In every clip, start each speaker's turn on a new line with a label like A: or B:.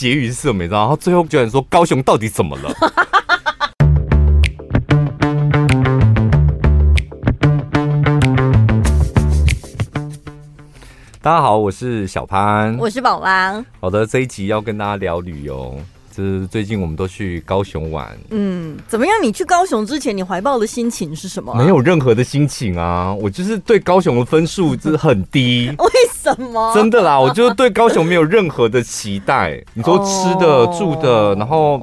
A: 结语是什么？你知道？他最后居然说高雄到底怎么了？大家好，我是小潘，
B: 我是宝拉。
A: 好的，这一集要跟大家聊旅游。就是最近我们都去高雄玩，
B: 嗯，怎么样？你去高雄之前，你怀抱的心情是什么啊？
A: 没有任何的心情啊，我就是对高雄的分数就是很低。
B: 为什么？
A: 真的啦，我就是对高雄没有任何的期待。你说吃的、哦、住的，然后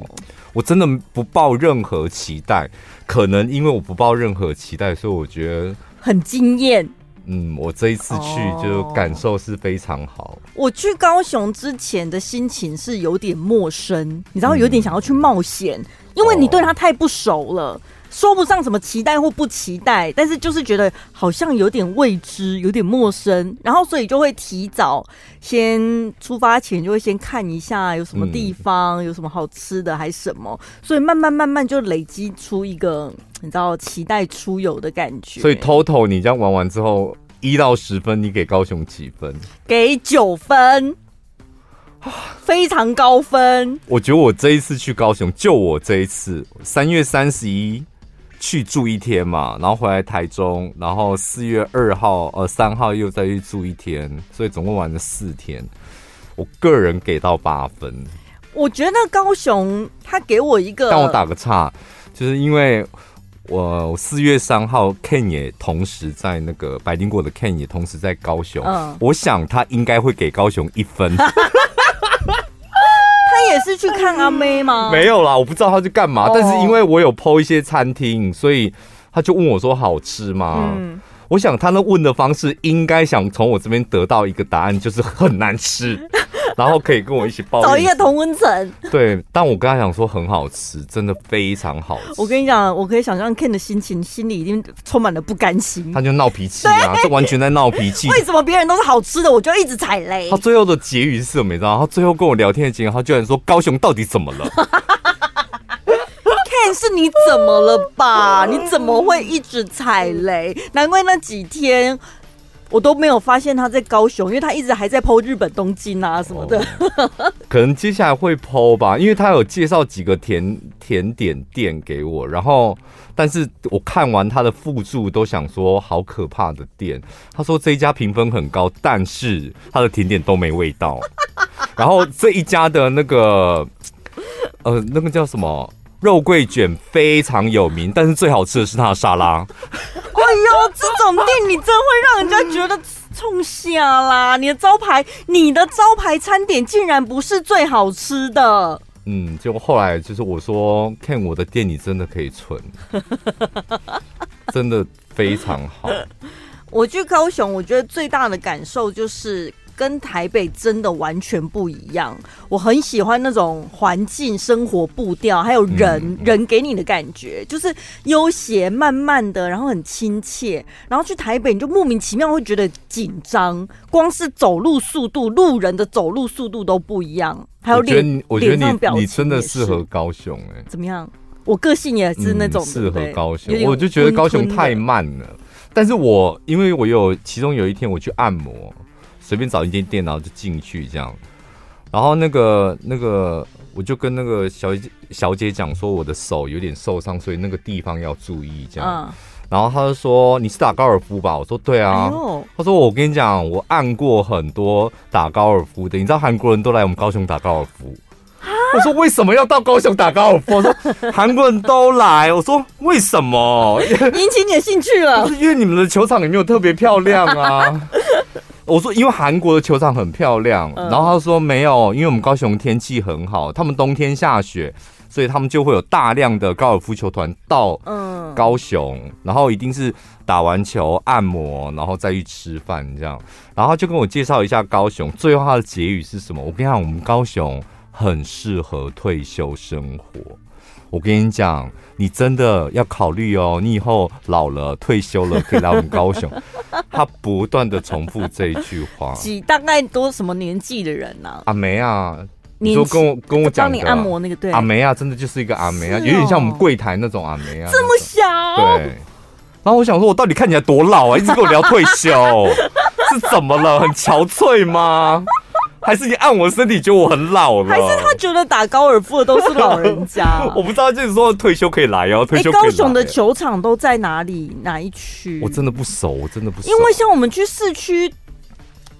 A: 我真的不抱任何期待。可能因为我不抱任何期待，所以我觉得
B: 很惊艳。
A: 嗯，我这一次去就感受是非常好。
B: 我去高雄之前的心情是有点陌生，你知道，有点想要去冒险，嗯，因为你对他太不熟了。说不上什么期待或不期待，但是就是觉得好像有点未知，有点陌生，然后所以就会提早先出发前就会先看一下有什么地方，嗯、有什么好吃的还是什么，所以慢慢慢慢就累积出一个你知道期待出游的感觉。
A: 所以 total 你这样玩完之后，一到十分，你给高雄几分？
B: 给九分，非常高分。
A: 我觉得我这一次去高雄，就我这一次三月三十一。去住一天嘛，然后回来台中，然后四月二号呃三号又再去住一天，所以总共玩了四天。我个人给到八分。
B: 我觉得高雄他给我一个，
A: 但我打个岔，就是因为我四月三号 Ken 也同时在那个白金果的 Ken 也同时在高雄，嗯，我想他应该会给高雄一分。
B: 也是去看阿妹吗？
A: 没有啦，我不知道他去干嘛。Oh. 但是因为我有 po 一些餐厅，所以他就问我说：“好吃吗？”嗯，我想他那问的方式应该想从我这边得到一个答案，就是很难吃。然后可以跟我一起抱，
B: 找一个同温层。
A: 对，但我跟他讲说很好吃，真的非常好吃。
B: 我跟你讲，我可以想象 Ken 的心情，心里已经充满了不甘心。
A: 他就闹脾气啊，这完全在闹脾气。
B: 为什么别人都是好吃的，我就一直踩雷？
A: 他最后的结语是什么？你知道？他最后跟我聊天的结果，他居然说高雄到底怎么了？
B: Ken 是你怎么了吧？你怎么会一直踩雷？难怪那几天。我都没有发现他在高雄，因为他一直还在剖日本东京啊什么的。
A: 可能接下来会剖吧，因为他有介绍几个甜 甜点店给我，然后但是我看完他的附注都想说好可怕的店。他说这一家评分很高，但是他的甜点都没味道。然后这一家的那个呃那个叫什么肉桂卷非常有名，但是最好吃的是它的沙拉。
B: 哎呦，这种店你真会让人家觉得冲下啦！你的招牌，你的招牌餐点竟然不是最好吃的。
A: 嗯，结果后来就是我说看我的店，你真的可以存，真的非常好。
B: 我去高雄，我觉得最大的感受就是。跟台北真的完全不一样，我很喜欢那种环境、生活步调，还有人、嗯、人给你的感觉，就是悠闲、慢慢的，然后很亲切。然后去台北，你就莫名其妙会觉得紧张，光是走路速度，路人的走路速度都不一样。还有脸，
A: 我觉得你你真的适合高雄哎、欸，
B: 怎么样？我个性也是那种
A: 适、嗯、合高雄，我就觉得高雄太慢了。但是我因为我有其中有一天我去按摩。随便找一间店，然后就进去这样，然后那个那个，我就跟那个小姐小姐讲说，我的手有点受伤，所以那个地方要注意这样。嗯、然后他就说：“你是打高尔夫吧？”我说：“对啊。哎”他说：“我跟你讲，我按过很多打高尔夫的，你知道韩国人都来我们高雄打高尔夫。”我说：“为什么要到高雄打高尔夫？”我说：“韩国人都来。”我说：“为什么？
B: 引起你的兴趣了？”
A: 因为你们的球场也没有特别漂亮啊。我说，因为韩国的球场很漂亮，然后他说没有，因为我们高雄天气很好，他们冬天下雪，所以他们就会有大量的高尔夫球团到高雄，然后一定是打完球按摩，然后再去吃饭这样，然后就跟我介绍一下高雄，最后他的结语是什么？我跟你讲，我们高雄很适合退休生活。我跟你讲，你真的要考虑哦。你以后老了、退休了，可以来我们高雄。他不断的重复这一句话。
B: 几大概多什么年纪的人呢、啊？
A: 阿梅啊，你说跟我跟我讲，帮
B: 你按摩那个对。
A: 阿梅啊，真的就是一个阿梅啊，有点像我们柜台那种阿梅啊。
B: 这么小。
A: 对。然后我想说，我到底看起来多老啊？一直跟我聊退休，是怎么了？很憔悴吗？还是你按我身体觉得我很老了？
B: 还是他觉得打高尔夫的都是老人家？
A: 我不知道，就是说退休可以来哦。退休。
B: 高雄的球场都在哪里？哪一区？
A: 我真的不熟，我真的不熟。
B: 因为像我们去市区，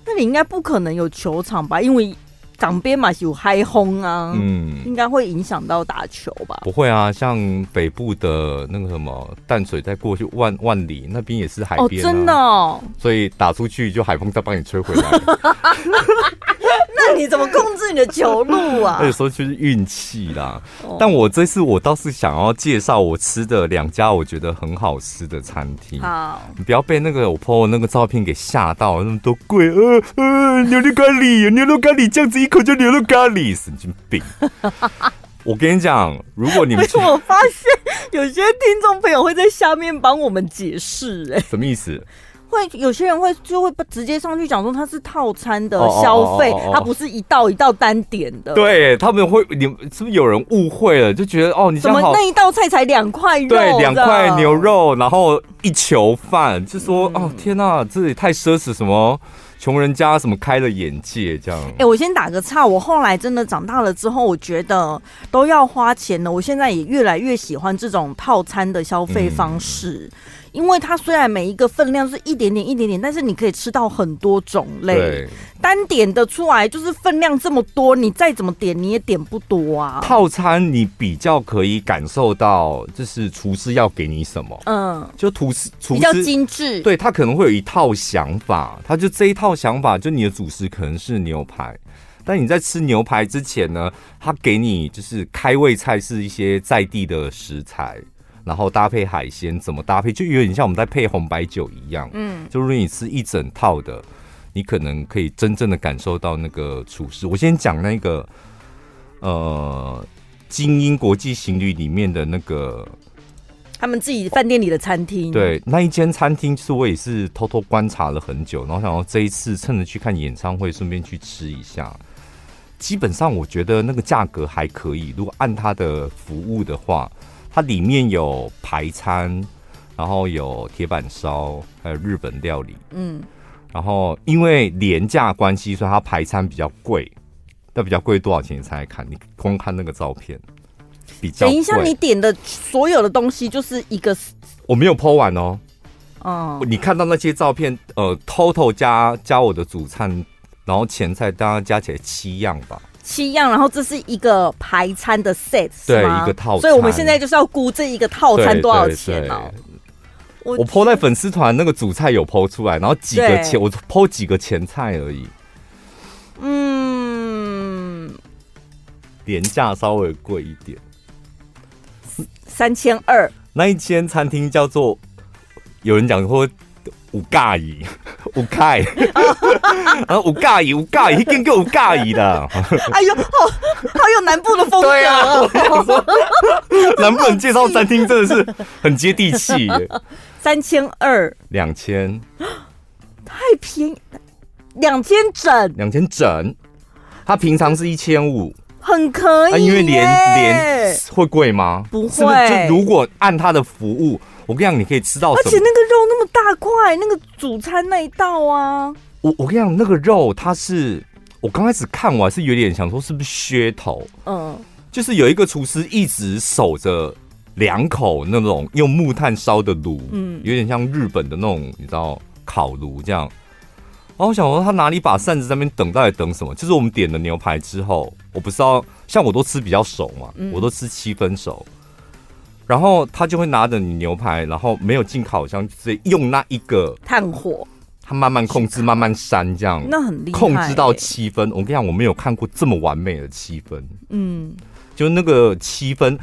B: 那里应该不可能有球场吧？因为。港边嘛有海风啊，嗯，应该会影响到打球吧？
A: 不会啊，像北部的那个什么淡水，再过去万万里那边也是海边，啊哦，
B: 真的，哦，
A: 所以打出去就海风再帮你吹回来。
B: 那你怎么控制你的球路啊？
A: 有时候就是运气啦。哦、但我这次我倒是想要介绍我吃的两家我觉得很好吃的餐厅。
B: 好，
A: 你不要被那个我 po 那个照片给吓到，那么多贵，呃呃，牛肉咖喱，牛肉咖喱这样子一口就牛肉咖喱，神经病。我跟你讲，如果你们
B: 我发现有些听众朋友会在下面帮我们解释，哎，
A: 什么意思？
B: 会有些人会就会直接上去讲说它是套餐的消费，它不是一道一道单点的。
A: 对，他们会，你是不是有人误会了？就觉得哦，你
B: 怎么那一道菜才两块肉？
A: 对，两块牛肉，然后一球饭，就说、嗯、哦，天哪，这也太奢侈，什么穷人家什么开了眼界这样。哎、
B: 欸，我先打个岔，我后来真的长大了之后，我觉得都要花钱了。我现在也越来越喜欢这种套餐的消费方式。嗯因为它虽然每一个分量是一点点一点点，但是你可以吃到很多种类。单点的出来就是分量这么多，你再怎么点你也点不多啊。
A: 套餐你比较可以感受到，就是厨师要给你什么。嗯，就厨师厨师
B: 比较精致，
A: 对，他可能会有一套想法，他就这一套想法，就你的主食可能是牛排，但你在吃牛排之前呢，他给你就是开胃菜是一些在地的食材。然后搭配海鲜怎么搭配，就有点像我们在配红白酒一样。嗯，就如果你吃一整套的，你可能可以真正的感受到那个厨师。我先讲那个，呃，精英国际行旅里面的那个，
B: 他们自己饭店里的餐厅。
A: 对，那一间餐厅是我也是偷偷观察了很久，然后想要这一次趁着去看演唱会，顺便去吃一下。基本上我觉得那个价格还可以，如果按他的服务的话。它里面有排餐，然后有铁板烧，还有日本料理。嗯，然后因为廉价关系，所以它排餐比较贵。那比较贵多少钱？你猜猜看，你光看那个照片，比较。
B: 等一下，你点的所有的东西就是一个，
A: 我没有 po 完哦。哦，你看到那些照片，呃，total 加加我的主餐，然后前菜大概加起来七样吧。
B: 七样，然后这是一个排餐的 set，
A: 对，一个套餐。
B: 所以我们现在就是要估这一个套餐多少钱哦。
A: 我 po 在粉丝团那个主菜有 po 出来，然后几个前我 po 几个前菜而已。嗯，廉价稍微贵一点，
B: 三千二。
A: 那一间餐厅叫做，有人讲说。五咖喱，五咖，啊，五咖喱，五咖喱，一定够五咖喱的。
B: 哎呦，好，好有南部的风格。对啊，
A: 南部人介绍餐厅真的是很接地气。
B: 三千二，
A: 两千，
B: 太便宜，两千整，
A: 两千整。他平常是一千五，
B: 很可以。
A: 因为连连会贵吗？
B: 不会。
A: 是不是就如果按他的服务。我跟你讲，你可以吃到，而
B: 且那个肉那么大块，那个主餐那一道啊。
A: 我我跟你讲，那个肉它是，我刚开始看我还是有点想说是不是噱头，嗯，就是有一个厨师一直守着两口那种用木炭烧的炉，嗯，有点像日本的那种你知道烤炉这样。然后我想说他拿了一把扇子在那边等，到底等什么？就是我们点了牛排之后，我不知道，像我都吃比较熟嘛，嗯、我都吃七分熟。然后他就会拿着你牛排，然后没有进烤箱，直接用那一个
B: 炭火，
A: 他慢慢控制，慢慢扇这样，
B: 那很厉害，
A: 控制到七分。我跟你讲，我没有看过这么完美的七分。嗯，就那个七分，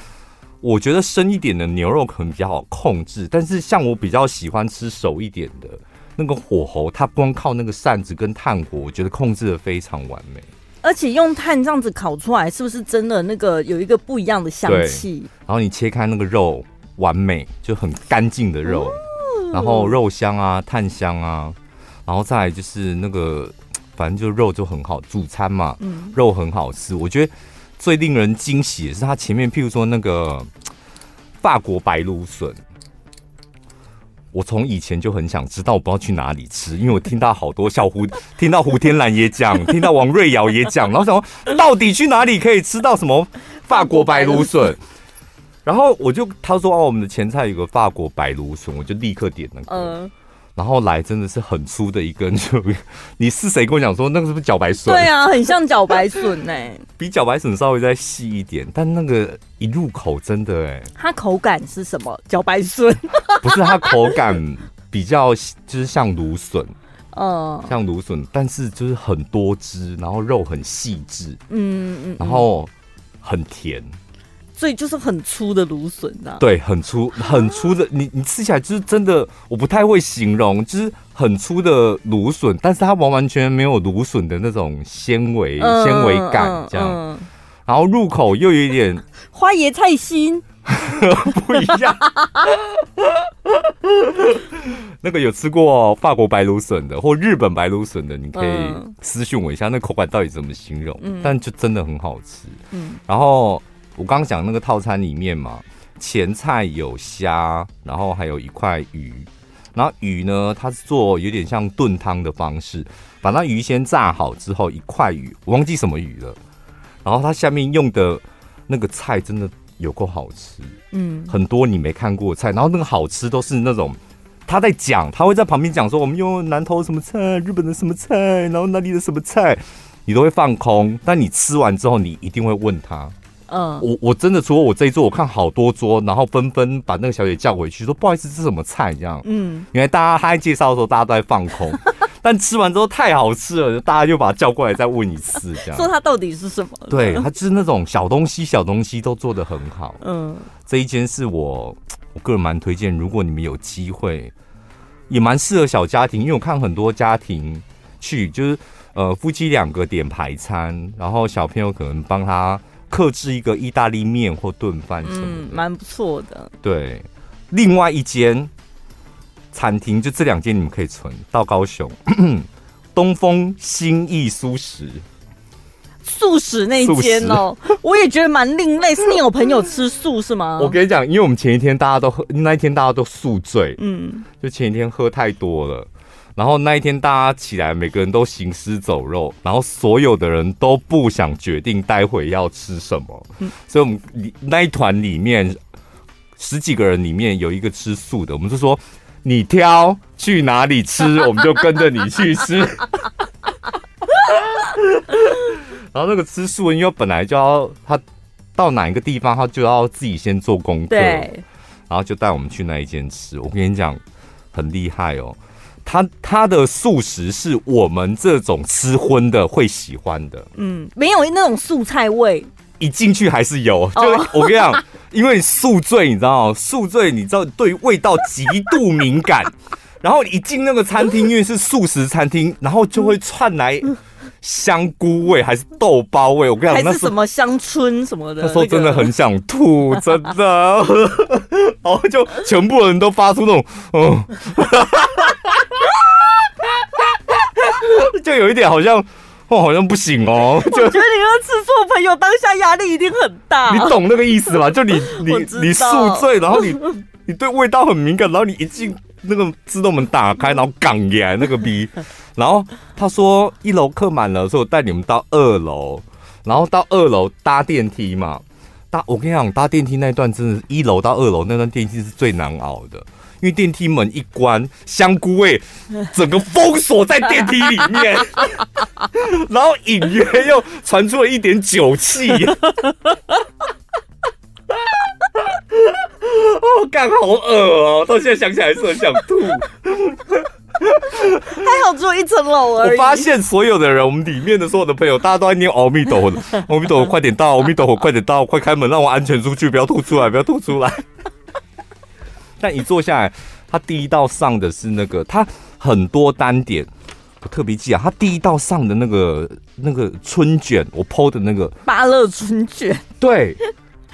A: 我觉得深一点的牛肉可能比较好控制，但是像我比较喜欢吃熟一点的，那个火候，它光靠那个扇子跟炭火，我觉得控制的非常完美。
B: 而且用炭这样子烤出来，是不是真的那个有一个不一样的香气？
A: 然后你切开那个肉，完美，就很干净的肉，哦、然后肉香啊，炭香啊，然后再来就是那个，反正就肉就很好，主餐嘛，嗯、肉很好吃。我觉得最令人惊喜的是它前面，譬如说那个法国白芦笋，我从以前就很想知道，我不知道去哪里吃，因为我听到好多小胡，听到胡天蓝也讲，听到王瑞瑶也讲，然后想到底去哪里可以吃到什么法国白芦笋？然后我就他说哦，我们的前菜有个法国白芦笋，我就立刻点那个。呃然后来真的是很粗的一根，就你是谁跟我讲说那个是不是茭白笋？
B: 对啊，很像茭白笋呢，
A: 比茭白笋稍微再细一点，但那个一入口真的哎，
B: 它口感是什么？茭白笋？
A: 不是，它口感比较就是像芦笋，嗯，像芦笋，但是就是很多汁，然后肉很细致，嗯嗯嗯，然后很甜。
B: 所以就是很粗的芦笋啊，
A: 对，很粗很粗的，你你吃起来就是真的，我不太会形容，就是很粗的芦笋，但是它完完全全没有芦笋的那种纤维纤维感，这样，嗯。嗯、然后入口又有一点
B: 花椰菜心，
A: 不一样。那个有吃过法国白芦笋的或日本白芦笋的，你可以私讯我一下，那口感到底怎么形容？嗯、但就真的很好吃，嗯，然后。我刚刚讲那个套餐里面嘛，前菜有虾，然后还有一块鱼，然后鱼呢，它是做有点像炖汤的方式，把那鱼先炸好之后，一块鱼，我忘记什么鱼了，然后它下面用的那个菜真的有够好吃，嗯，很多你没看过的菜，然后那个好吃都是那种他在讲，他会在旁边讲说我们用南投什么菜，日本的什么菜，然后哪里的什么菜，你都会放空，但你吃完之后，你一定会问他。嗯，我我真的除了我这一桌，我看好多桌，然后纷纷把那个小姐叫回去，说不好意思，这是什么菜？这样，嗯，因为大家他在介绍的时候，大家都在放空，但吃完之后太好吃了，大家就把他叫过来再问一次，这样，
B: 说 他到底是什么？
A: 对，他就是那种小东西，小东西都做的很好。嗯，这一间是我我个人蛮推荐，如果你们有机会，也蛮适合小家庭，因为我看很多家庭去，就是呃夫妻两个点排餐，然后小朋友可能帮他。客制一个意大利面或炖饭什么的，
B: 嗯，蛮不错的。
A: 对，另外一间餐厅，就这两间你们可以存到高雄 东风心意素食，
B: 素食那间哦，我也觉得蛮另类。是你有朋友吃素是吗？
A: 我跟你讲，因为我们前一天大家都喝，那一天大家都宿醉，嗯，就前一天喝太多了。然后那一天大家起来，每个人都行尸走肉，然后所有的人都不想决定待会要吃什么，嗯、所以我们那一团里面十几个人里面有一个吃素的，我们就说你挑去哪里吃，我们就跟着你去吃。然后那个吃素，因为本来就要他到哪一个地方，他就要自己先做功课，然后就带我们去那一间吃。我跟你讲，很厉害哦。他他的素食是我们这种吃荤的会喜欢的，
B: 嗯，没有那种素菜味，
A: 一进去还是有。就我跟你讲，因为宿醉，你知道吗？宿醉，你知道对味道极度敏感，然后一进那个餐厅，因为是素食餐厅，然后就会窜来香菇味还是豆包味。我跟你讲，
B: 还是什么香椿什么的，
A: 那时候真的很想吐，真的，然后就全部人都发出那种嗯。就有一点好像，哦，好像不行哦。就
B: 我觉得你那吃醋朋友当下压力一定很大。
A: 你懂那个意思吗？就你你你宿醉，然后你你对味道很敏感，然后你一进那个自动门打开，然后港爷那个逼，然后他说一楼客满了，所以我带你们到二楼，然后到二楼搭电梯嘛。搭我跟你讲，搭电梯那段真的，一楼到二楼那段电梯是最难熬的。因为电梯门一关，香菇味整个封锁在电梯里面，然后隐约又传出了一点酒气。哦，干好恶哦！到现在想起来还是很想吐。
B: 还好只有一层楼而已。
A: 我发现所有的人，我们里面的所有的朋友，大家都在念阿弥陀佛，阿弥陀佛，快点到，阿弥陀佛，快点到，快开门，让我安全出去，不要吐出来，不要吐出来。但一坐下来，他第一道上的是那个，他很多单点，我特别记啊，他第一道上的那个那个春卷，我 PO 的那个
B: 芭乐春卷，
A: 对，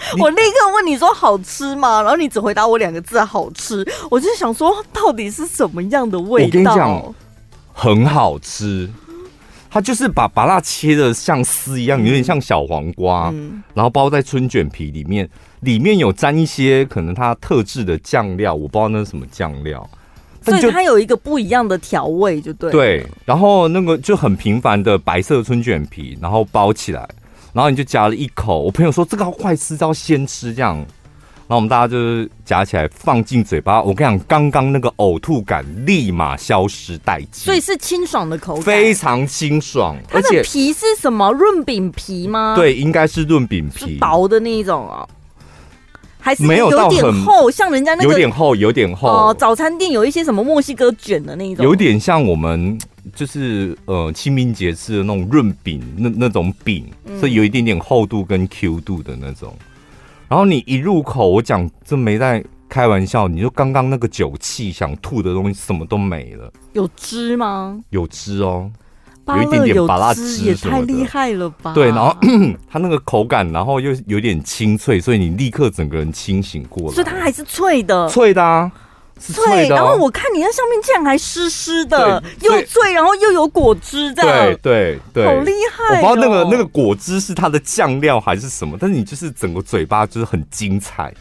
B: 我立刻问你说好吃吗？然后你只回答我两个字好吃，我就想说到底是什么样的味道？我跟你讲，
A: 很好吃。它就是把把辣切的像丝一样，有点像小黄瓜，嗯、然后包在春卷皮里面，里面有沾一些可能它特制的酱料，我不知道那是什么酱料，
B: 所以它有一个不一样的调味，就对。
A: 对，然后那个就很平凡的白色春卷皮，然后包起来，然后你就夹了一口。我朋友说这个要快吃，要先吃这样。然后我们大家就是夹起来放进嘴巴。我跟你讲，刚刚那个呕吐感立马消失殆尽。
B: 所以是清爽的口感，
A: 非常清爽。
B: 它的皮是什么？润饼皮吗？
A: 对，应该是润饼皮，
B: 薄的那一种哦。还是有点厚，像人家那个
A: 有点厚，有点厚
B: 哦。早餐店有一些什么墨西哥卷的那一种，
A: 有点像我们就是呃清明节吃的那种润饼，那那种饼，所以有一点点厚度跟 Q 度的那种。然后你一入口，我讲这没在开玩笑，你就刚刚那个酒气想吐的东西什么都没了。
B: 有汁吗？
A: 有汁哦。
B: 有一点点芭乐汁，也太厉害了吧！
A: 对，然后 它那个口感，然后又有点清脆，所以你立刻整个人清醒过来。
B: 所以它还是脆的，
A: 脆的啊。
B: 脆，然后我看你那上面竟然还湿湿的，又脆，然后又有果汁，这样
A: 对对对，
B: 好厉害！
A: 我不知道那个那个果汁是它的酱料还是什么，但是你就是整个嘴巴就是很精彩，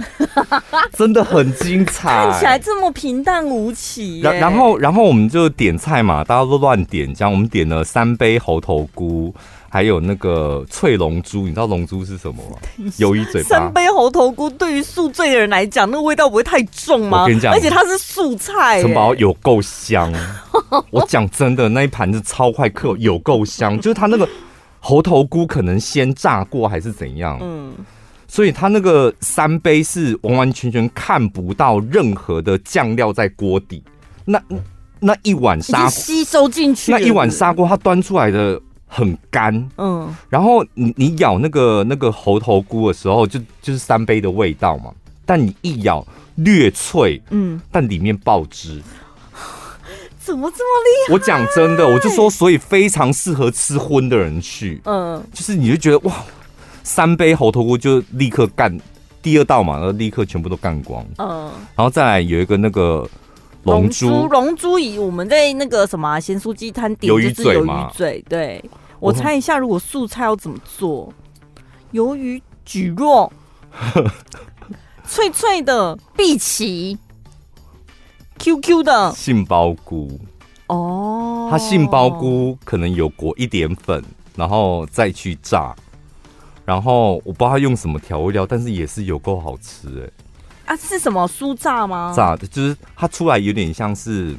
A: 真的很精彩，
B: 看起来这么平淡无奇。
A: 然然后然后我们就点菜嘛，大家都乱点，这样我们点了三杯猴头菇。还有那个翠龙珠，你知道龙珠是什么吗？鱿鱼嘴巴。
B: 三杯猴头菇对于宿醉的人来讲，那个味道不会太重吗？
A: 我跟你讲，
B: 而且它是素菜，
A: 城堡有够香。我讲真的，那一盘子超快客，有够香。就是它那个猴头菇可能先炸过还是怎样，嗯，所以它那个三杯是完完全全看不到任何的酱料在锅底。那那一碗砂锅
B: 吸收进去，
A: 那一碗砂锅它端出来的。很干，嗯，然后你你咬那个那个猴头菇的时候，就就是三杯的味道嘛。但你一咬略脆，嗯，但里面爆汁，
B: 怎么这么厉害？
A: 我讲真的，我就说，所以非常适合吃荤的人去，嗯，就是你就觉得哇，三杯猴头菇就立刻干第二道嘛，然后立刻全部都干光，嗯，然后再来有一个那个龙珠，
B: 龙珠以我们在那个什么咸酥鸡摊点就是鱿鱼嘴，对。我猜一下，如果素菜要怎么做？鱿鱼蒟蒻，脆脆的碧琪，Q Q 的
A: 杏鲍菇。哦，它杏鲍菇可能有裹一点粉，然后再去炸。然后我不知道它用什么调味料，但是也是有够好吃哎。
B: 啊，是什么酥炸吗？
A: 炸的，就是它出来有点像是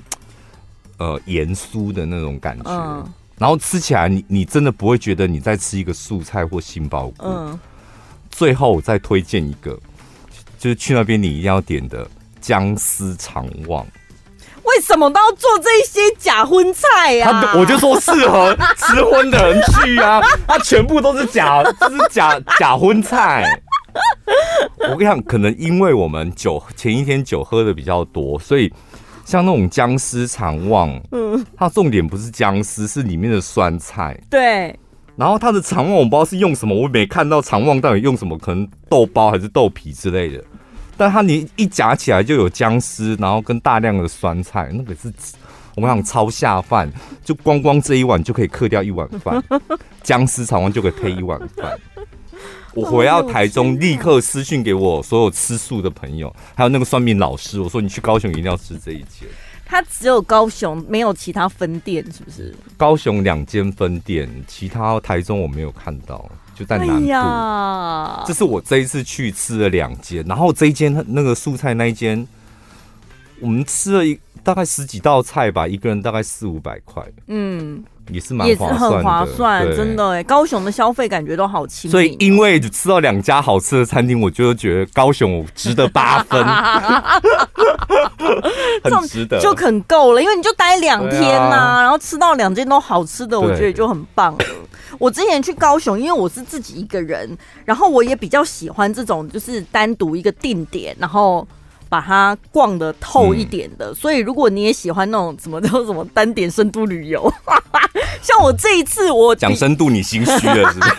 A: 呃盐酥的那种感觉。嗯然后吃起来你，你你真的不会觉得你在吃一个素菜或杏鲍菇。嗯。最后我再推荐一个，就是去那边你一定要点的姜丝肠旺。
B: 为什么都要做这些假荤菜呀、啊？
A: 我就说适合 吃荤的人去啊！它全部都是假，这是假假荤菜。我跟你讲，可能因为我们酒前一天酒喝的比较多，所以。像那种姜丝肠旺，嗯，它重点不是姜丝，是里面的酸菜。
B: 对。
A: 然后它的肠旺我不知道是用什么，我没看到肠旺到底用什么，可能豆包还是豆皮之类的。但它你一夹起来就有姜丝，然后跟大量的酸菜，那个是我们想超下饭，就光光这一碗就可以克掉一碗饭，姜丝肠旺就可以配一碗饭。我回到台中，立刻私讯给我所有吃素的朋友，还有那个算命老师，我说你去高雄一定要吃这一间。
B: 他只有高雄，没有其他分店，是不是？
A: 高雄两间分店，其他台中我没有看到，就在南部。哎呀，这是我这一次去吃了两间，然后这一间那个素菜那一间，我们吃了一大概十几道菜吧，一个人大概四五百块。嗯。也是蛮也是很划算，
B: 真的哎！高雄的消费感觉都好亲民，
A: 所以因为吃到两家好吃的餐厅，我就觉得高雄值得八分，很值得，
B: 就很够了。因为你就待两天呐、啊，啊、然后吃到两间都好吃的，我觉得就很棒了。我之前去高雄，因为我是自己一个人，然后我也比较喜欢这种就是单独一个定点，然后。把它逛的透一点的，嗯、所以如果你也喜欢那种什么叫什么单点深度旅游，像我这一次我
A: 讲深度你心虚了是不是？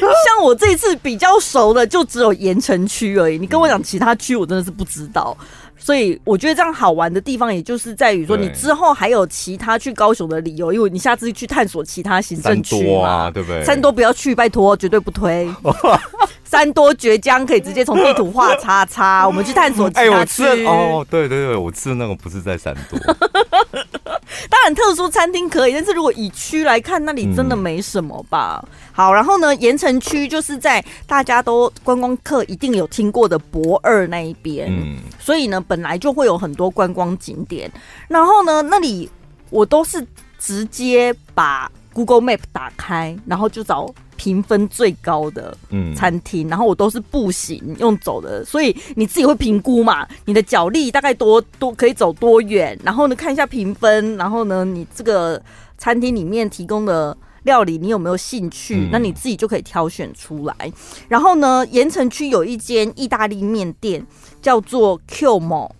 B: 像我这一次比较熟的就只有盐城区而已，你跟我讲其他区我真的是不知道，所以我觉得这样好玩的地方也就是在于说你之后还有其他去高雄的理由，因为你下次去探索其他行政区嘛，
A: 对不对？
B: 三多不要去，拜托，绝对不推。三多绝江可以直接从地图画叉叉，我们去探索其他区。
A: 哎，我吃哦，对对对，我吃的那个不是在三多。
B: 当然，特殊餐厅可以，但是如果以区来看，那里真的没什么吧。嗯、好，然后呢，盐城区就是在大家都观光客一定有听过的博二那一边，嗯，所以呢，本来就会有很多观光景点。然后呢，那里我都是直接把 Google Map 打开，然后就找。评分最高的餐厅，嗯、然后我都是步行用走的，所以你自己会评估嘛？你的脚力大概多多可以走多远？然后呢，看一下评分，然后呢，你这个餐厅里面提供的料理你有没有兴趣？嗯、那你自己就可以挑选出来。然后呢，盐城区有一间意大利面店叫做 Qmo，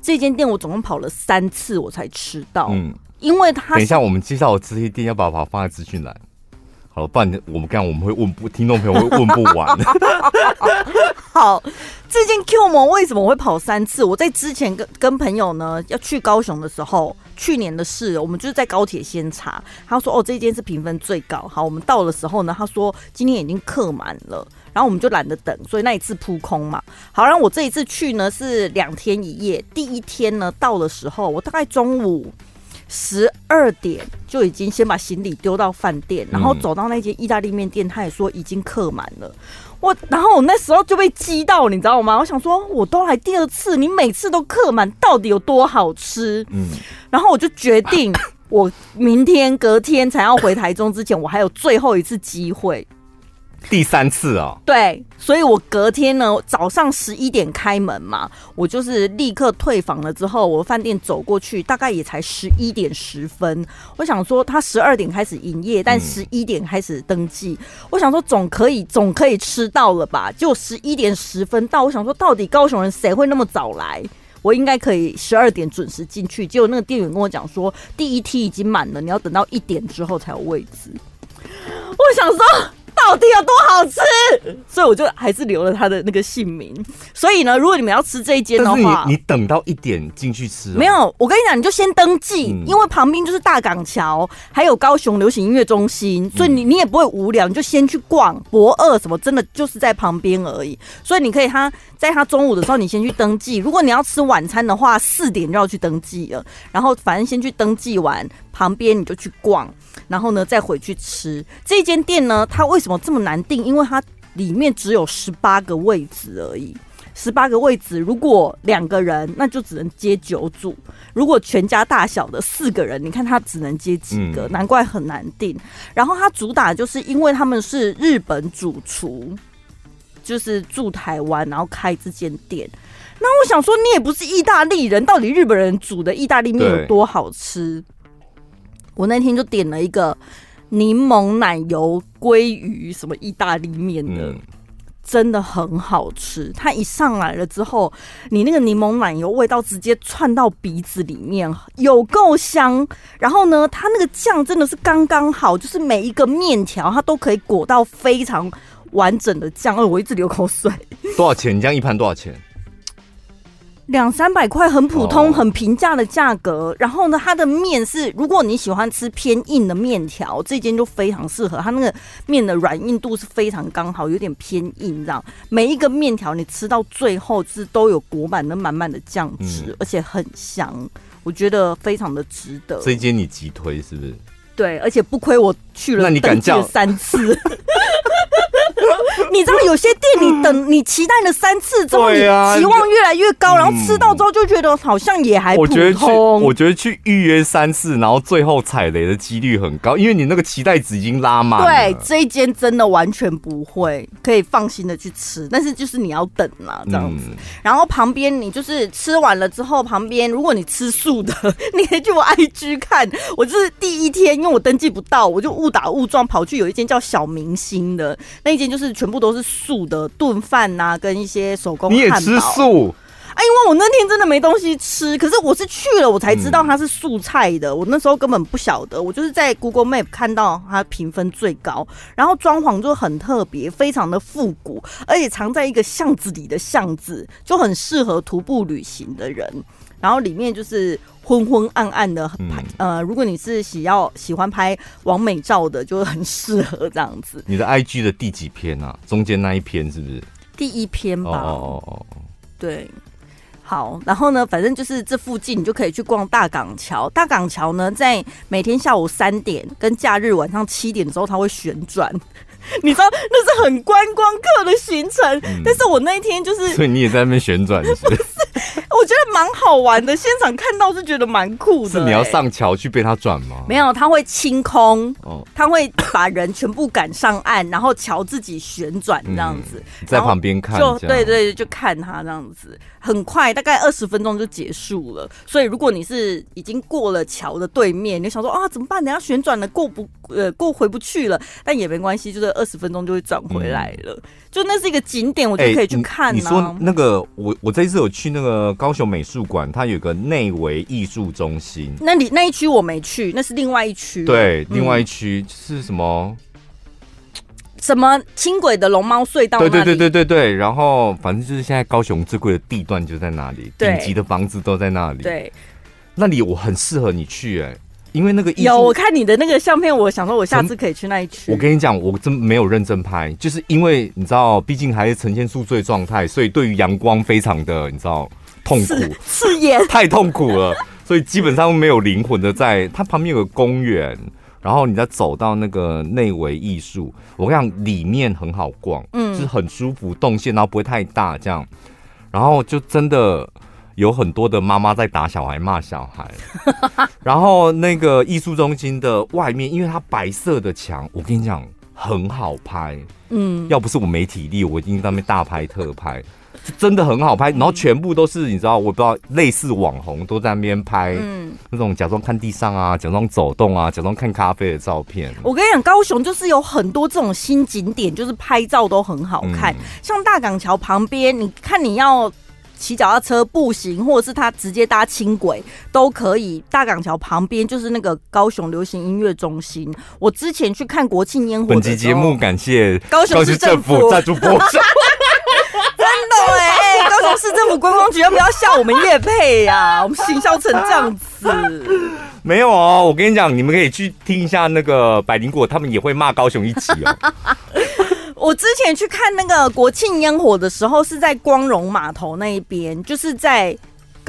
B: 这间店我总共跑了三次我才吃到，嗯，因为它
A: 等一下我们介绍我这些店要不要把它放在资讯栏？好，不然我们这样我们会问不听众朋友会问不完。
B: 好，这件 Q 模为什么我会跑三次？我在之前跟跟朋友呢要去高雄的时候，去年的事，我们就是在高铁先查，他说哦，这间是评分最高。好，我们到的时候呢，他说今天已经客满了，然后我们就懒得等，所以那一次扑空嘛。好，然后我这一次去呢是两天一夜，第一天呢到的时候，我大概中午。十二点就已经先把行李丢到饭店，然后走到那间意大利面店，他也说已经客满了。我然后我那时候就被激到，你知道吗？我想说，我都来第二次，你每次都客满，到底有多好吃？嗯，然后我就决定，我明天隔天才要回台中之前，我还有最后一次机会。
A: 第三次哦，
B: 对，所以我隔天呢早上十一点开门嘛，我就是立刻退房了。之后我饭店走过去，大概也才十一点十分。我想说他十二点开始营业，但十一点开始登记。嗯、我想说总可以总可以吃到了吧？就十一点十分到，我想说到底高雄人谁会那么早来？我应该可以十二点准时进去。结果那个店员跟我讲说，第一梯已经满了，你要等到一点之后才有位置。我想说。到底有多好吃？所以我就还是留了他的那个姓名。所以呢，如果你们要吃这一间的话，
A: 你，你等到一点进去吃。
B: 没有，我跟你讲，你就先登记，嗯、因为旁边就是大港桥，还有高雄流行音乐中心，所以你你也不会无聊，你就先去逛博二什么，真的就是在旁边而已。所以你可以他在他中午的时候，你先去登记。如果你要吃晚餐的话，四点就要去登记了。然后反正先去登记完，旁边你就去逛。然后呢，再回去吃这间店呢？它为什么这么难订？因为它里面只有十八个位置而已。十八个位置，如果两个人，那就只能接九组；如果全家大小的四个人，你看他只能接几个？难怪很难订。然后它主打就是因为他们是日本主厨，就是住台湾，然后开这间店。那我想说，你也不是意大利人，到底日本人煮的意大利面有多好吃？我那天就点了一个柠檬奶油鲑鱼什么意大利面的，真的很好吃。它一上来了之后，你那个柠檬奶油味道直接窜到鼻子里面，有够香。然后呢，它那个酱真的是刚刚好，就是每一个面条它都可以裹到非常完整的酱。我一直流口水。
A: 多少钱？你这样一盘多少钱？
B: 两三百块，很普通、很平价的价格。然后呢，它的面是，如果你喜欢吃偏硬的面条，这间就非常适合。它那个面的软硬度是非常刚好，有点偏硬，这样每一个面条你吃到最后是都有裹满了满满的酱汁，而且很香，我觉得非常的值得。
A: 这间你急推是不是？
B: 对，而且不亏我去了，那你敢叫三次？你知道有些店你等你期待了三次之后，你期望越来越高，然后吃到之后就觉得好像也还普通。我觉得去，
A: 我觉得去预约三次，然后最后踩雷的几率很高，因为你那个期待值已经拉满。
B: 对，这一间真的完全不会，可以放心的去吃，但是就是你要等啦，这样子。然后旁边你就是吃完了之后，旁边如果你吃素的，你可以去我 IG 看。我就是第一天，因为我登记不到，我就误打误撞跑去有一间叫小明星的那一间，就是全部。都是素的炖饭呐，跟一些手工。
A: 你也吃素？
B: 哎，因为我那天真的没东西吃，可是我是去了，我才知道它是素菜的。嗯、我那时候根本不晓得，我就是在 Google Map 看到它评分最高，然后装潢就很特别，非常的复古，而且藏在一个巷子里的巷子，就很适合徒步旅行的人。然后里面就是昏昏暗暗的拍，嗯、呃，如果你是喜要喜欢拍完美照的，就很适合这样子。
A: 你的 IG 的第几篇啊？中间那一篇是不是？
B: 第一篇吧。
A: 哦哦哦，
B: 对。好，然后呢，反正就是这附近，你就可以去逛大港桥。大港桥呢，在每天下午三点跟假日晚上七点的时候，它会旋转。你知道那是很观光客的行程，嗯、但是我那一天就是，
A: 所以你也在那边旋转是不是？
B: 我觉得蛮好玩的，现场看到是觉得蛮酷的、欸。
A: 是你要上桥去被他转吗？
B: 没有，他会清空，哦，他会把人全部赶上岸，然后桥自己旋转这样子，
A: 嗯、在旁边看，
B: 就对对，就看他这样子，很快，大概二十分钟就结束了。所以如果你是已经过了桥的对面，你想说啊怎么办？等下旋转了过不呃过回不去了，但也没关系，就是二十分钟就会转回来了。嗯、就那是一个景点，我就可以去看、啊欸你。你说那个
A: 我我这一次有去那个高。雄美术馆，它有个内围艺术中心。
B: 那里那一区我没去，那是另外一区。
A: 对，另外一区是什么？
B: 什么轻轨的龙猫隧道？
A: 对对对对对对。然后反正就是现在高雄最贵的地段就在那里，顶级的房子都在那里。
B: 对，
A: 那里我很适合你去哎、欸，因为那个
B: 有我看你的那个相片，我想说我下次可以去那一区。
A: 我跟你讲，我真没有认真拍，就是因为你知道，毕竟还是呈现宿醉状态，所以对于阳光非常的你知道。痛苦，
B: 刺眼，
A: 太痛苦了，所以基本上没有灵魂的在。它旁边有个公园，然后你再走到那个内围艺术，我跟你讲，里面很好逛，嗯，就是很舒服，动线然后不会太大，这样，然后就真的有很多的妈妈在打小孩、骂小孩。然后那个艺术中心的外面，因为它白色的墙，我跟你讲很好拍，嗯，要不是我没体力，我一定在那边大拍特拍。真的很好拍，然后全部都是你知道，我不知道类似网红都在那边拍，嗯，那种假装看地上啊，假装走动啊，假装看咖啡的照片。
B: 我跟你讲，高雄就是有很多这种新景点，就是拍照都很好看。嗯、像大港桥旁边，你看你要骑脚踏车、步行，或者是他直接搭轻轨都可以。大港桥旁边就是那个高雄流行音乐中心。我之前去看国庆烟火。
A: 本集节目感谢
B: 高雄市政府
A: 赞助播出。
B: 真的哎、欸，高雄市政府观光局要不要笑我们叶配呀、啊？我们行销成这样子，
A: 没有哦。我跟你讲，你们可以去听一下那个百灵果，他们也会骂高雄一集哦。
B: 我之前去看那个国庆烟火的时候，是在光荣码头那一边，就是在。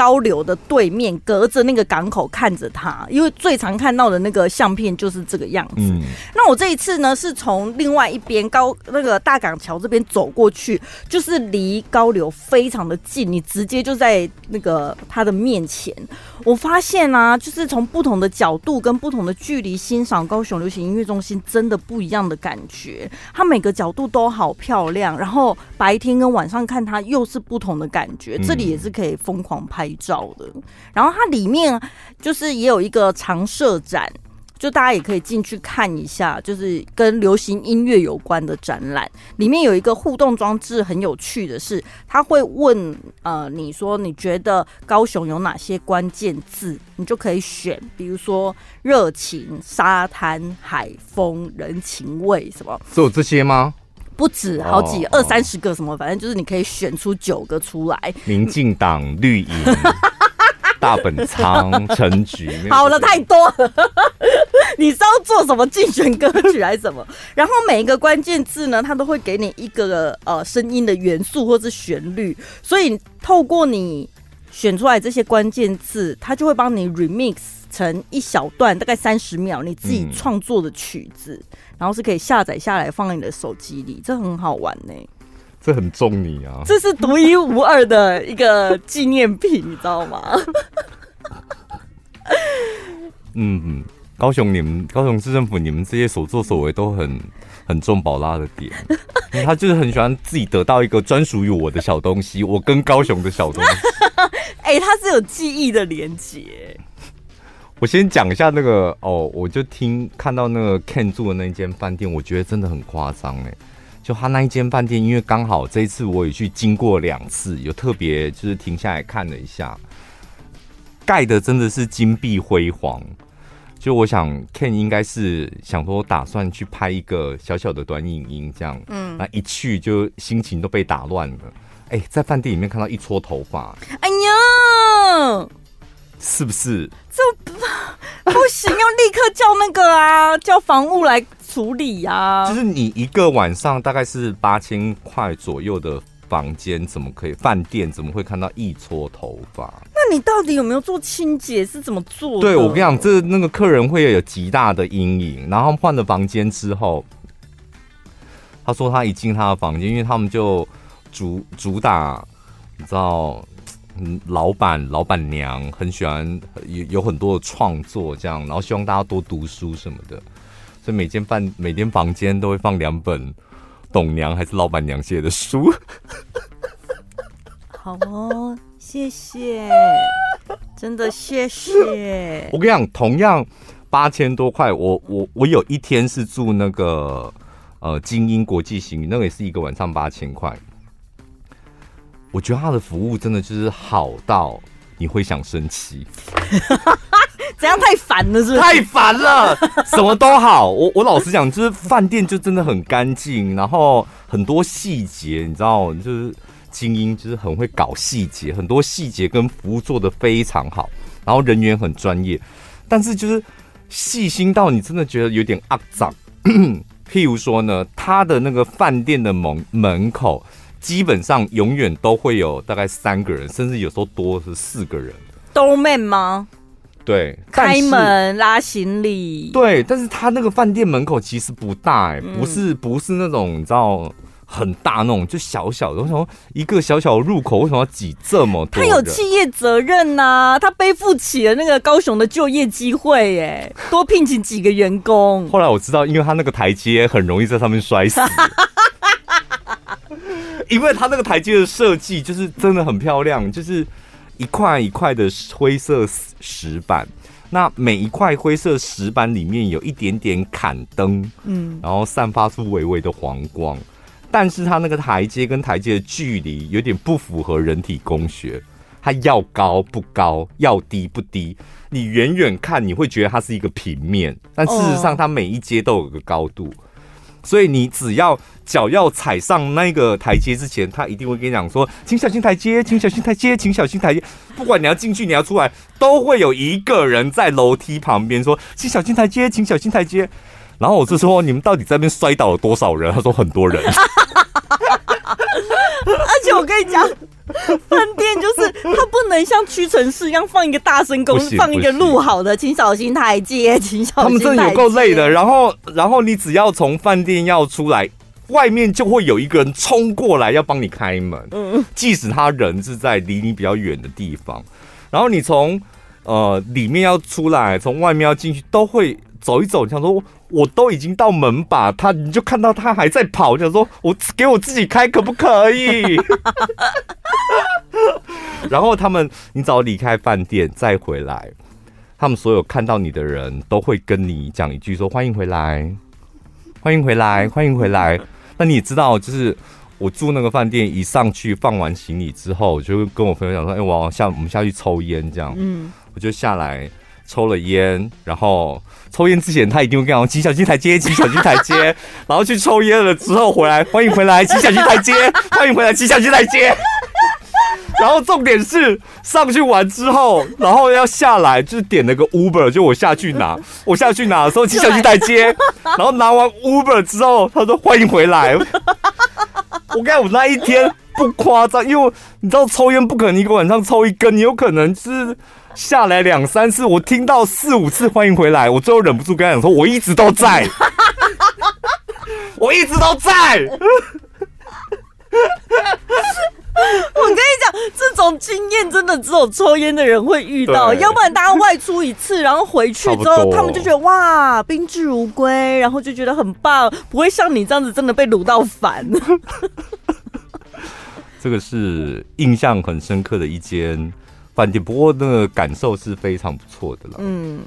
B: 高流的对面，隔着那个港口看着它，因为最常看到的那个相片就是这个样子。嗯、那我这一次呢，是从另外一边高那个大港桥这边走过去，就是离高流非常的近，你直接就在那个它的面前。我发现啊，就是从不同的角度跟不同的距离欣赏高雄流行音乐中心，真的不一样的感觉。它每个角度都好漂亮，然后白天跟晚上看它又是不同的感觉。这里也是可以疯狂拍照的。然后它里面就是也有一个常设展。就大家也可以进去看一下，就是跟流行音乐有关的展览，里面有一个互动装置，很有趣的是，他会问呃，你说你觉得高雄有哪些关键字，你就可以选，比如说热情、沙滩、海风、人情味什么，
A: 只有这些吗？
B: 不止，好几、哦、二三十个什么，反正就是你可以选出九个出来。
A: 民进党绿营。大本仓陈菊，
B: 好了，太多了。你知道做什么竞选歌曲还是什么？然后每一个关键字呢，它都会给你一个呃声音的元素或是旋律，所以透过你选出来这些关键字，它就会帮你 remix 成一小段，大概三十秒，你自己创作的曲子，嗯、然后是可以下载下来放在你的手机里，这很好玩呢、欸。
A: 这很中你啊！
B: 这是独一无二的一个纪念品，你知道吗？
A: 嗯嗯，高雄，你们高雄市政府，你们这些所作所为都很很重宝拉的点，他就是很喜欢自己得到一个专属于我的小东西，我跟高雄的小东西。
B: 哎、欸，他是有记忆的连结。
A: 我先讲一下那个哦，我就听看到那个 Ken 住的那间饭店，我觉得真的很夸张哎。就他那一间饭店，因为刚好这一次我也去经过两次，有特别就是停下来看了一下，盖的真的是金碧辉煌。就我想 Ken 应该是想说打算去拍一个小小的短影音这样，嗯，那一去就心情都被打乱了。哎、欸，在饭店里面看到一撮头发，
B: 哎呀，
A: 是不是？
B: 这不行，要立刻叫那个啊，叫房务来处理啊。
A: 就是你一个晚上大概是八千块左右的房间，怎么可以？饭店怎么会看到一撮头发？
B: 那你到底有没有做清洁？是怎么做的？
A: 对，我跟你讲，这那个客人会有极大的阴影。然后换了房间之后，他说他一进他的房间，因为他们就主主打，你知道。嗯，老板、老板娘很喜欢有有很多的创作，这样，然后希望大家多读书什么的，所以每间饭、每间房间都会放两本董娘还是老板娘写的书。
B: 好哦，谢谢，真的谢谢。
A: 我跟你讲，同样八千多块，我我我有一天是住那个呃精英国际行，那个也是一个晚上八千块。我觉得他的服务真的就是好到你会想生气，
B: 这样太烦了，是不是？
A: 太烦了，什么都好。我我老实讲，就是饭店就真的很干净，然后很多细节，你知道，就是精英就是很会搞细节，很多细节跟服务做的非常好，然后人员很专业，但是就是细心到你真的觉得有点肮脏。譬如说呢，他的那个饭店的门门口。基本上永远都会有大概三个人，甚至有时候多是四个人。
B: Doorman 吗？
A: 对，
B: 开门拉行李。
A: 对，但是他那个饭店门口其实不大、欸，哎、嗯，不是不是那种你知道很大那种，就小小的。为什么一个小小的入口为什么要挤这么多？
B: 他有企业责任呐、啊，他背负起了那个高雄的就业机会、欸，哎，多聘请几个员工。
A: 后来我知道，因为他那个台阶很容易在上面摔死。因为它那个台阶的设计就是真的很漂亮，就是一块一块的灰色石板，那每一块灰色石板里面有一点点砍灯，嗯，然后散发出微微的黄光，但是它那个台阶跟台阶的距离有点不符合人体工学，它要高不高，要低不低，你远远看你会觉得它是一个平面，但事实上它每一阶都有个高度。所以你只要脚要踩上那个台阶之前，他一定会跟你讲说：“请小心台阶，请小心台阶，请小心台阶。”不管你要进去，你要出来，都会有一个人在楼梯旁边说：“请小心台阶，请小心台阶。”然后我就说：“你们到底在那边摔倒了多少人？”他说：“很多人。”
B: 而且我跟你讲，饭店就是它不能像屈臣氏一样放一个大声公，放一个录好的，请小心台阶，请小心台阶。他们
A: 真的有够累的。然后，然后你只要从饭店要出来，外面就会有一个人冲过来要帮你开门。嗯，即使他人是在离你比较远的地方，然后你从呃里面要出来，从外面要进去，都会。走一走，你想说我都已经到门把，他你就看到他还在跑，你想说我给我自己开可不可以？然后他们，你只要离开饭店再回来，他们所有看到你的人都会跟你讲一句说 欢迎回来，欢迎回来，欢迎回来。那你也知道，就是我住那个饭店，一上去放完行李之后，我就跟我朋友讲说，哎、欸，我下我们下去抽烟，这样，嗯，我就下来。抽了烟，然后抽烟之前他一定会跟我骑小心台阶，骑小心台阶，然后去抽烟了之后回来，欢迎回来，骑小心台阶，欢迎回来，骑小心台阶。然后重点是上去完之后，然后要下来，就是点了个 Uber，就我下去拿，我下去拿的时候骑小心台阶，然后拿完 Uber 之后，他说欢迎回来。我看我那一天不夸张，因为你知道抽烟不可能一个晚上抽一根，你有可能是。下来两三次，我听到四五次欢迎回来，我最后忍不住跟他讲说：“我一直都在，我一直都在。”
B: 我跟你讲，这种经验真的只有抽烟的人会遇到，要不然大家外出一次，然后回去之后，他们就觉得哇，宾至如归，然后就觉得很棒，不会像你这样子真的被掳到烦。
A: 这个是印象很深刻的一间。饭店，不过那个感受是非常不错的了。嗯，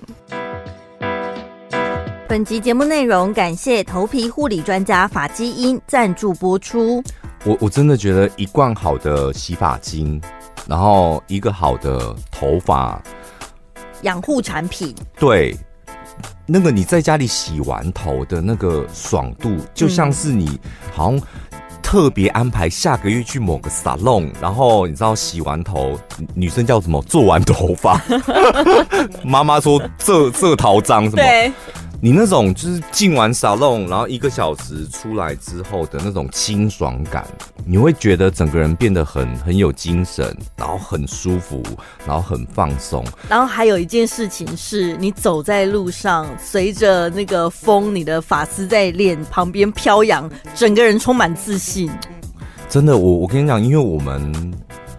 B: 本集节目内容感谢头皮护理专家法基因赞助播出。
A: 我我真的觉得一罐好的洗发精，然后一个好的头发
B: 养护产品，
A: 对，那个你在家里洗完头的那个爽度，就像是你好像。特别安排下个月去某个 salon，然后你知道洗完头，女生叫什么？做完头发，妈妈说这这头脏什么？
B: 对。
A: 你那种就是进完沙龙，然后一个小时出来之后的那种清爽感，你会觉得整个人变得很很有精神，然后很舒服，然后很放松。
B: 然后还有一件事情是，你走在路上，随着那个风，你的发丝在脸旁边飘扬，整个人充满自信。
A: 真的，我我跟你讲，因为我们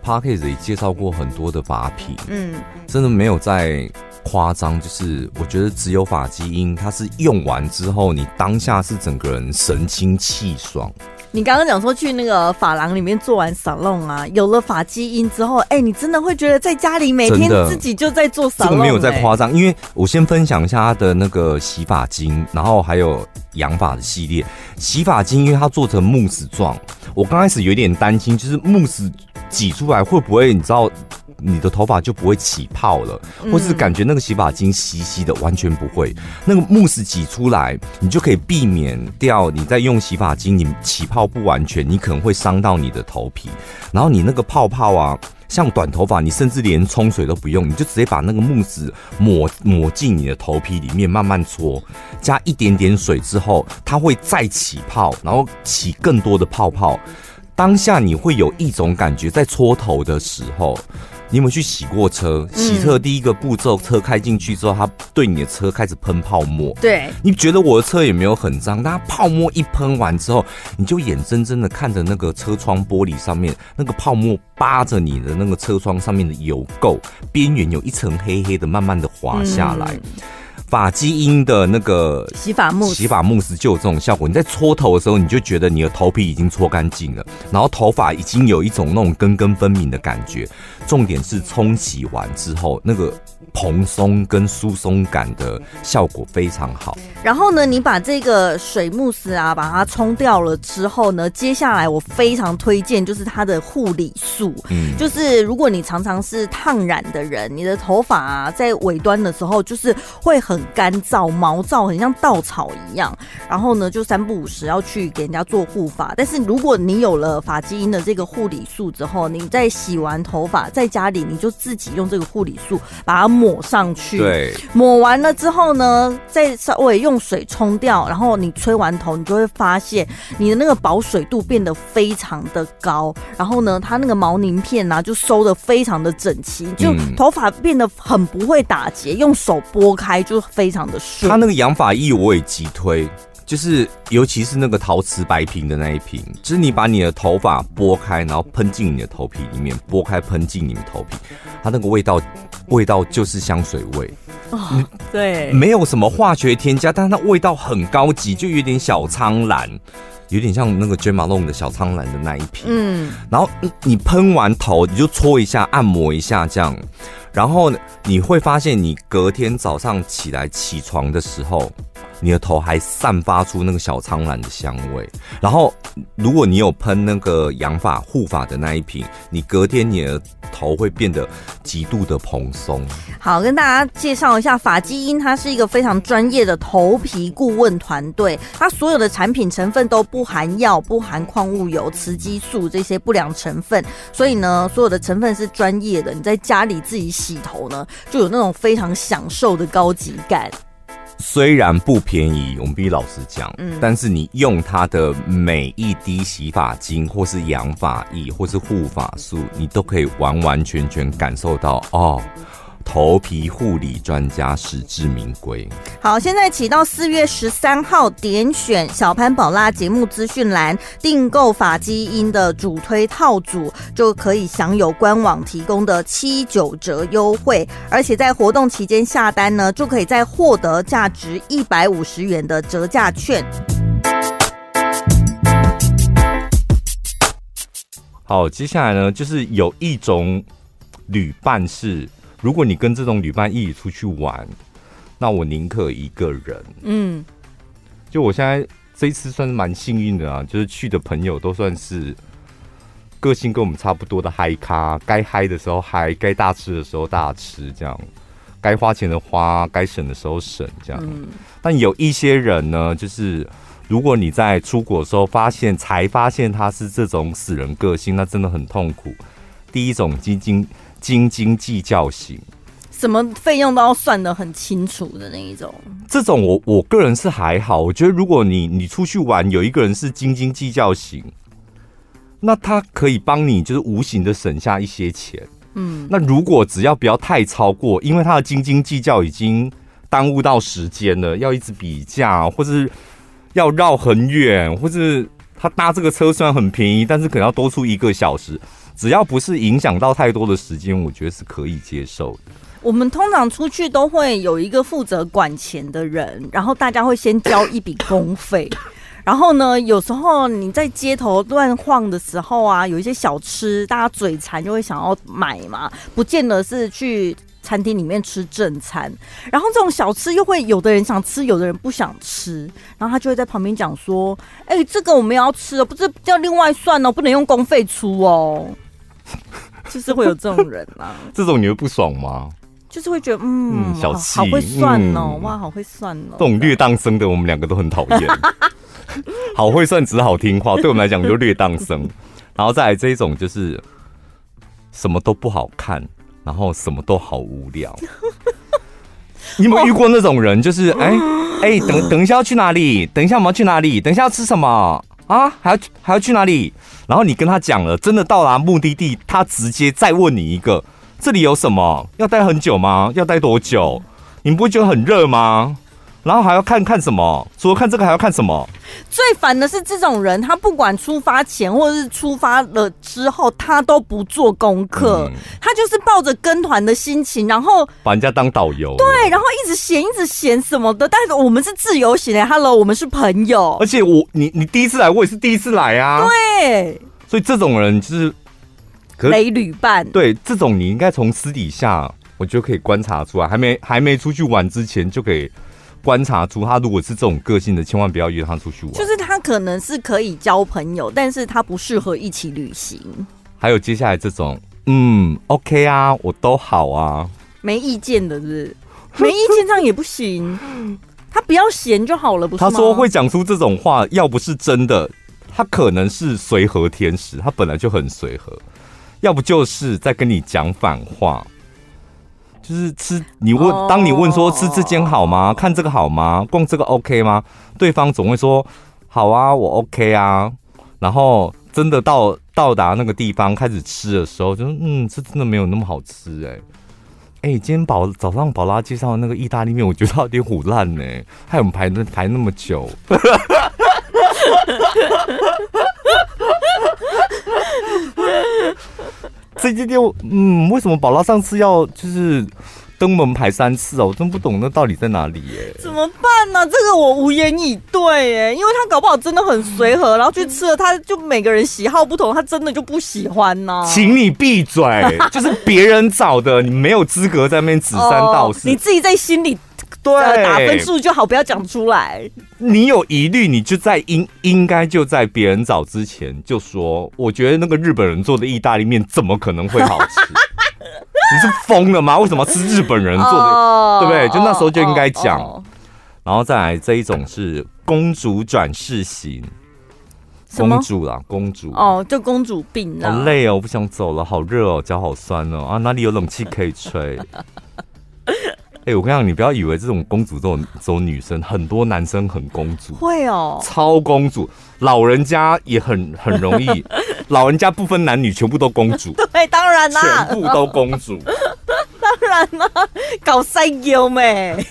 A: Podcast 也介绍过很多的发品，嗯，真的没有在。夸张就是，我觉得只有发基因，它是用完之后，你当下是整个人神清气爽。
B: 你刚刚讲说去那个发廊里面做完 salon 啊，有了发基因之后，哎、欸，你真的会觉得在家里每天自己就在做 salon，这个
A: 没有在夸张。因为我先分享一下它的那个洗发精，然后还有养发的系列。洗发精因为它做成慕斯状，我刚开始有点担心，就是慕斯挤出来会不会你知道？你的头发就不会起泡了，或是感觉那个洗发精稀稀的，完全不会。那个慕斯挤出来，你就可以避免掉你在用洗发精，你起泡不完全，你可能会伤到你的头皮。然后你那个泡泡啊，像短头发，你甚至连冲水都不用，你就直接把那个慕斯抹抹进你的头皮里面，慢慢搓，加一点点水之后，它会再起泡，然后起更多的泡泡。当下你会有一种感觉，在搓头的时候。你有没有去洗过车？洗车第一个步骤，车开进去之后，它对你的车开始喷泡沫。
B: 对，
A: 你觉得我的车也没有很脏，但它泡沫一喷完之后，你就眼睁睁的看着那个车窗玻璃上面那个泡沫扒着你的那个车窗上面的油垢边缘有一层黑黑的，慢慢的滑下来。嗯发基因的那个
B: 洗发慕
A: 洗发慕斯就有这种效果。你在搓头的时候，你就觉得你的头皮已经搓干净了，然后头发已经有一种那种根根分明的感觉。重点是冲洗完之后，那个蓬松跟疏松感的效果非常好。
B: 然后呢，你把这个水慕斯啊，把它冲掉了之后呢，接下来我非常推荐就是它的护理素。嗯，就是如果你常常是烫染的人，你的头发啊，在尾端的时候就是会很。很干燥、毛躁，很像稻草一样。然后呢，就三不五时要去给人家做护发。但是如果你有了发基因的这个护理素之后，你在洗完头发，在家里你就自己用这个护理素把它抹上去。
A: 对，
B: 抹完了之后呢，再稍微用水冲掉，然后你吹完头，你就会发现你的那个保水度变得非常的高。然后呢，它那个毛鳞片呢、啊，就收的非常的整齐，就头发变得很不会打结，用手拨开就。非常的顺，
A: 它那个养发液我也急推，就是尤其是那个陶瓷白瓶的那一瓶，就是你把你的头发拨开，然后喷进你的头皮里面，拨开喷进你的头皮，它那个味道，味道就是香水味，
B: 哦，对，
A: 没有什么化学添加，但是它味道很高级，就有点小苍兰，有点像那个 Jo Malone 的小苍兰的那一瓶，嗯，然后你喷完头，你就搓一下，按摩一下，这样。然后呢你会发现，你隔天早上起来起床的时候，你的头还散发出那个小苍兰的香味。然后，如果你有喷那个养发护发的那一瓶，你隔天你的头会变得极度的蓬松。
B: 好，跟大家介绍一下，发基因它是一个非常专业的头皮顾问团队，它所有的产品成分都不含药、不含矿物油、雌激素这些不良成分，所以呢，所有的成分是专业的。你在家里自己洗头呢，就有那种非常享受的高级感。
A: 虽然不便宜，我们必须老实讲，嗯，但是你用它的每一滴洗发精，或是养发液，或是护发素，你都可以完完全全感受到哦。头皮护理专家实至名归。
B: 好，现在起到四月十三号，点选小潘宝拉节目资讯栏订购法基因的主推套组，就可以享有官网提供的七九折优惠。而且在活动期间下单呢，就可以再获得价值一百五十元的折价券。
A: 好，接下来呢，就是有一种旅伴是。如果你跟这种旅伴一起出去玩，那我宁可一个人。嗯，就我现在这一次算是蛮幸运的啊，就是去的朋友都算是个性跟我们差不多的嗨咖，该嗨的时候嗨，该大吃的时候大吃，这样该花钱的花，该省的时候省，这样。但有一些人呢，就是如果你在出国的时候发现才发现他是这种死人个性，那真的很痛苦。第一种斤斤斤斤计较型，
B: 什么费用都要算得很清楚的那一种。
A: 这种我我个人是还好，我觉得如果你你出去玩有一个人是斤斤计较型，那他可以帮你就是无形的省下一些钱。嗯，那如果只要不要太超过，因为他的斤斤计较已经耽误到时间了，要一直比价，或是。要绕很远，或是他搭这个车虽然很便宜，但是可能要多出一个小时。只要不是影响到太多的时间，我觉得是可以接受的。
B: 我们通常出去都会有一个负责管钱的人，然后大家会先交一笔公费。然后呢，有时候你在街头乱晃的时候啊，有一些小吃，大家嘴馋就会想要买嘛，不见得是去。餐厅里面吃正餐，然后这种小吃又会有的人想吃，有的人不想吃，然后他就会在旁边讲说：“哎、欸，这个我们要吃哦，不是要另外算哦，不能用公费出哦。” 就是会有这种人啊，
A: 这种你会不爽吗？
B: 就是会觉得嗯，
A: 嗯，小气，
B: 好会算哦，嗯、哇，好会算哦。
A: 这种略当生的，我们两个都很讨厌。好会算，只好听话，对我们来讲就略当生。然后再来这一种，就是什么都不好看。然后什么都好无聊，你有没有遇过那种人？就是哎哎、欸欸，等等一下要去哪里？等一下我们要去哪里？等一下要吃什么啊？还要还要去哪里？然后你跟他讲了，真的到达目的地，他直接再问你一个：这里有什么？要待很久吗？要待多久？你不会觉得很热吗？然后还要看看什么？除了看这个还要看什么？
B: 最烦的是这种人，他不管出发前或者是出发了之后，他都不做功课，嗯、他就是抱着跟团的心情，然后
A: 把人家当导游，
B: 对，然后一直嫌一直嫌什么的。但是我们是自由行的，Hello，我们是朋友。
A: 而且我你你第一次来，我也是第一次来啊。
B: 对，
A: 所以这种人就是
B: 雷旅伴。
A: 对，这种你应该从私底下，我就可以观察出来，还没还没出去玩之前就可以。观察出他如果是这种个性的，千万不要约他出去玩。
B: 就是他可能是可以交朋友，但是他不适合一起旅行。
A: 还有接下来这种，嗯，OK 啊，我都好啊，
B: 没意见的是不是？没意见这样也不行。他不要闲就好了，不是吗？
A: 他说会讲出这种话，要不是真的，他可能是随和天使，他本来就很随和；要不就是在跟你讲反话。就是吃，你问，当你问说吃这间好吗？看这个好吗？逛这个 OK 吗？对方总会说好啊，我 OK 啊。然后真的到到达那个地方开始吃的时候，就是嗯，这真的没有那么好吃哎、欸。哎、欸，今天宝早上宝拉介绍的那个意大利面，我觉得有点虎烂呢，害我们排那排那么久。这间店，嗯，为什么宝拉上次要就是登门排三次啊？我真不懂那到底在哪里耶？
B: 怎么办呢、啊？这个我无言以对耶，因为他搞不好真的很随和，然后去吃了，他就每个人喜好不同，他真的就不喜欢呢。
A: 请你闭嘴，就是别人找的，你没有资格在那边指三道四、哦，
B: 你自己在心里。对，打分数就好，不要讲出来。
A: 你有疑虑，你就在应应该就在别人找之前就说，我觉得那个日本人做的意大利面怎么可能会好吃？你是疯了吗？为什么吃日本人做的？Oh, 对不对？就那时候就应该讲。Oh, oh, oh. 然后再来这一种是公主转世型，公主啦，公主
B: 哦，oh, 就公主病。
A: 好累哦，我不想走了，好热哦，脚好酸哦，啊，哪里有冷气可以吹？哎、欸，我跟你讲，你不要以为这种公主这种这种女生，很多男生很公主，
B: 会哦，
A: 超公主，老人家也很很容易，老人家不分男女，全部都公主，
B: 对，当然啦，
A: 全部都公主，
B: 当然啦，搞塞优美，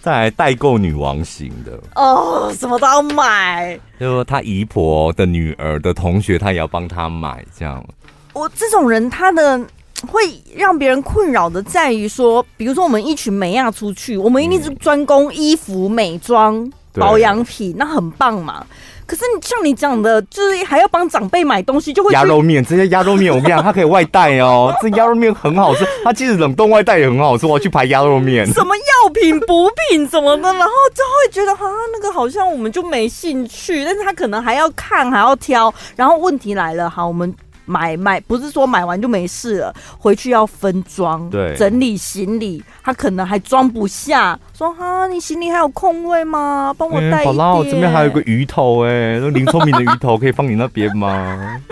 A: 再来代购女王型的，
B: 哦，什么都要买，
A: 就说他姨婆的女儿的同学，她也要帮她买，这样，
B: 我这种人，他的。会让别人困扰的在于说，比如说我们一群美亚出去，我们一定是专攻衣服、美妆、保养品，那很棒嘛。可是你像你讲的，就是还要帮长辈买东西，就会
A: 鸭肉面这些鸭肉面，我跟你讲，它可以外带哦。这鸭肉面很好吃，它即使冷冻外带也很好吃。我要去排鸭肉面，
B: 什么药品、补品什么的，然后就会觉得哈，那个好像我们就没兴趣。但是他可能还要看，还要挑。然后问题来了，好，我们。买买，不是说买完就没事了，回去要分装，
A: 对，
B: 整理行李，他可能还装不下，说哈，你行李还有空位吗？帮我带一
A: 点。我这边还有个鱼头哎、欸，那林聪明的鱼头可以放你那边吗？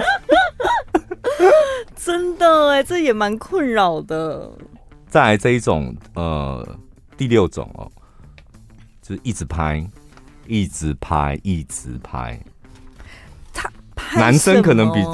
B: 真的哎、欸，这也蛮困扰的。
A: 再来这一种，呃，第六种哦，就是一直拍，一直拍，一直拍。男生可能比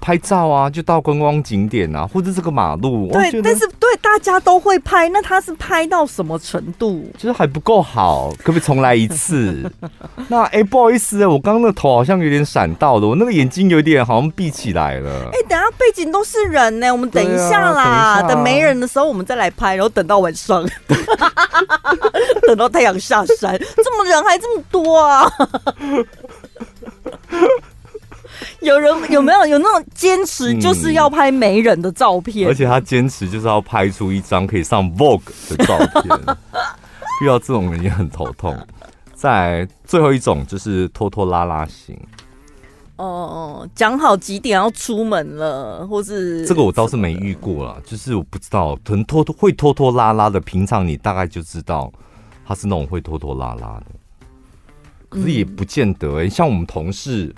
A: 拍照啊，就到观光景点啊，或者这个马路。
B: 对，但是对大家都会拍，那他是拍到什么程度？
A: 就是还不够好，可不可以重来一次？那哎、欸，不好意思，我刚刚的头好像有点闪到了，我那个眼睛有点好像闭起来了。哎、
B: 欸，等下背景都是人呢，我们等一下啦，啊、等，等没人的时候我们再来拍，然后等到晚上，等到太阳下山，怎么人还这么多啊？有人有没有有那种坚持，就是要拍没人的照片，
A: 而且他坚持就是要拍出一张可以上 Vogue 的照片。遇到这种人也很头痛。再来最后一种就是拖拖拉拉型。
B: 哦，讲好几点要出门了，或是
A: 这个我倒是没遇过了，就是我不知道，可能拖拖会拖拖拉拉的，平常你大概就知道他是那种会拖拖拉拉的，可是也不见得、欸。像我们同事。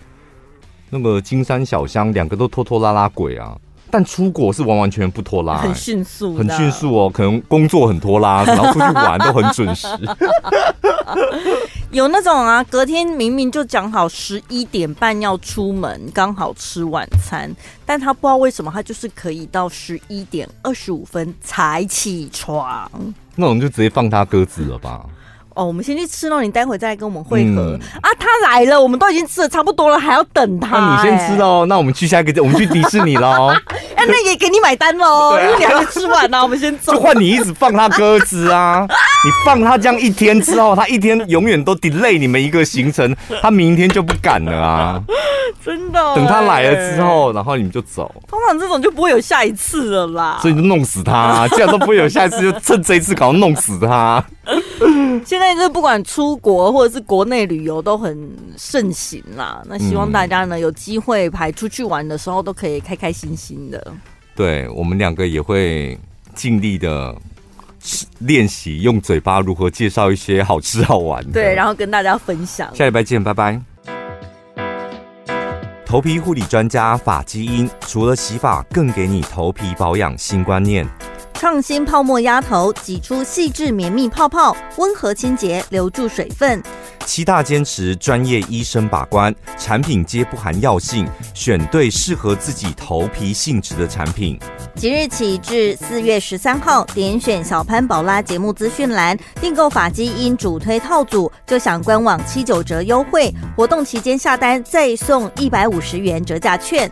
A: 那个金山小香两个都拖拖拉拉鬼啊，但出国是完完全全不拖拉，欸，
B: 很迅速，
A: 很迅速哦。可能工作很拖拉，然后出去玩都很准时。
B: 有那种啊，隔天明明就讲好十一点半要出门，刚好吃晚餐，但他不知道为什么他就是可以到十一点二十五分才起床。
A: 那我们就直接放他鸽子了吧。
B: 哦，我们先去吃喽，你待会再来跟我们会合、嗯、啊。他来了，我们都已经吃的差不多了，还要等他、欸。
A: 那你先吃喽，那我们去下一个，我们去迪士尼喽。
B: 哎，那也给你买单喽，啊、因为你还没吃完呢、啊。我们先走。
A: 就换你一直放他鸽子啊！你放他这样一天之后，他一天永远都 delay 你们一个行程，他明天就不敢了啊！
B: 真的、欸，
A: 等他来了之后，然后你们就走。
B: 通常这种就不会有下一次了啦，
A: 所以你就弄死他、啊。既然都不会有下一次，就趁这一次搞弄死他。
B: 现在就是不管出国或者是国内旅游都很盛行啦。那希望大家呢、嗯、有机会排出去玩的时候都可以开开心心的。
A: 对，我们两个也会尽力的练习用嘴巴如何介绍一些好吃好玩的。
B: 对，然后跟大家分享。
A: 下礼拜见，拜拜。头皮护理专家法基因，除了洗发，更给你头皮保养新观念。
B: 创新泡沫压头，挤出细致绵密泡泡，温和清洁，留住水分。
A: 七大坚持，专业医生把关，产品皆不含药性，选对适合自己头皮性质的产品。
B: 即日起至四月十三号，点选小潘宝拉节目资讯栏订购法基因主推套组，就享官网七九折优惠。活动期间下单再送一百五十元折价券。